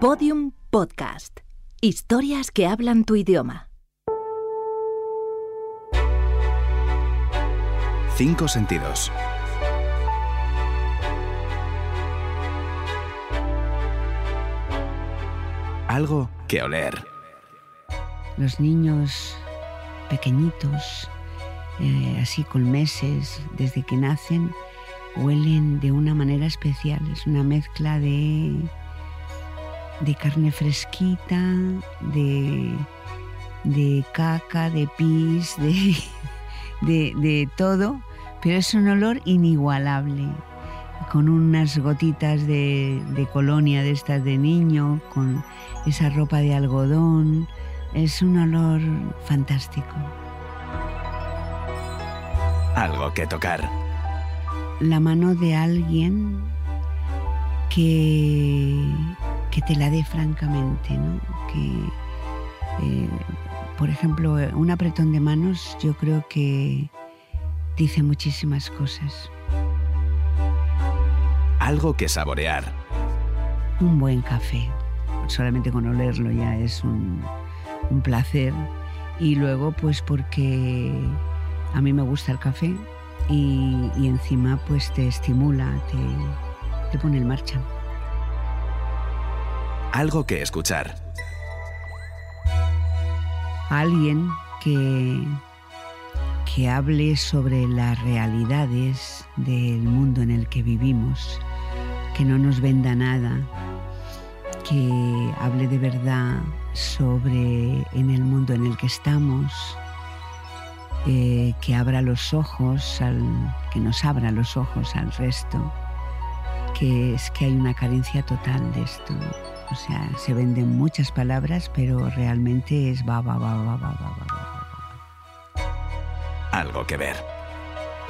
Podium Podcast. Historias que hablan tu idioma. Cinco sentidos. Algo que oler. Los niños pequeñitos, eh, así con meses, desde que nacen, huelen de una manera especial. Es una mezcla de, de carne fresquita, de, de caca, de pis, de, de, de todo, pero es un olor inigualable con unas gotitas de, de, colonia de estas de niño, con esa ropa de algodón. Es un olor fantástico. Algo que tocar. La mano de alguien que, que te la dé francamente, ¿no? Que, eh, por ejemplo, un apretón de manos yo creo que dice muchísimas cosas. Algo que saborear. Un buen café. Solamente con olerlo ya es un, un placer. Y luego, pues porque a mí me gusta el café y, y encima pues te estimula, te, te pone en marcha. Algo que escuchar. Alguien que, que hable sobre las realidades del mundo en el que vivimos, que no nos venda nada, que hable de verdad sobre en el mundo en el que estamos, eh, que abra los ojos, al, que nos abra los ojos al resto, que es que hay una carencia total de esto. O sea, se venden muchas palabras, pero realmente es va, va, va, va, va, va, va, va. Algo que ver.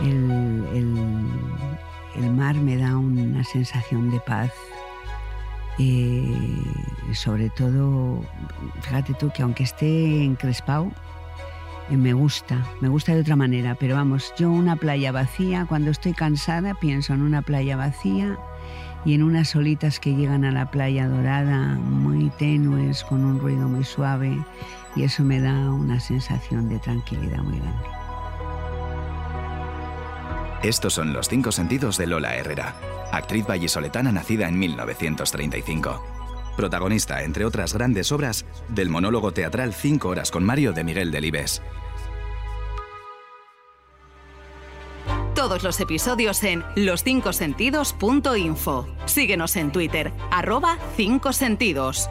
El, el, el mar me da una sensación de paz. Eh, sobre todo, fíjate tú que aunque esté encrespado, eh, me gusta, me gusta de otra manera, pero vamos, yo una playa vacía, cuando estoy cansada pienso en una playa vacía y en unas olitas que llegan a la playa dorada, muy tenues, con un ruido muy suave, y eso me da una sensación de tranquilidad muy grande. Estos son los cinco sentidos de Lola Herrera, actriz vallisoletana nacida en 1935. Protagonista, entre otras grandes obras, del monólogo teatral Cinco horas con Mario de Miguel Delibes. Todos los episodios en loscincosentidos.info. Síguenos en Twitter, arroba 5 sentidos.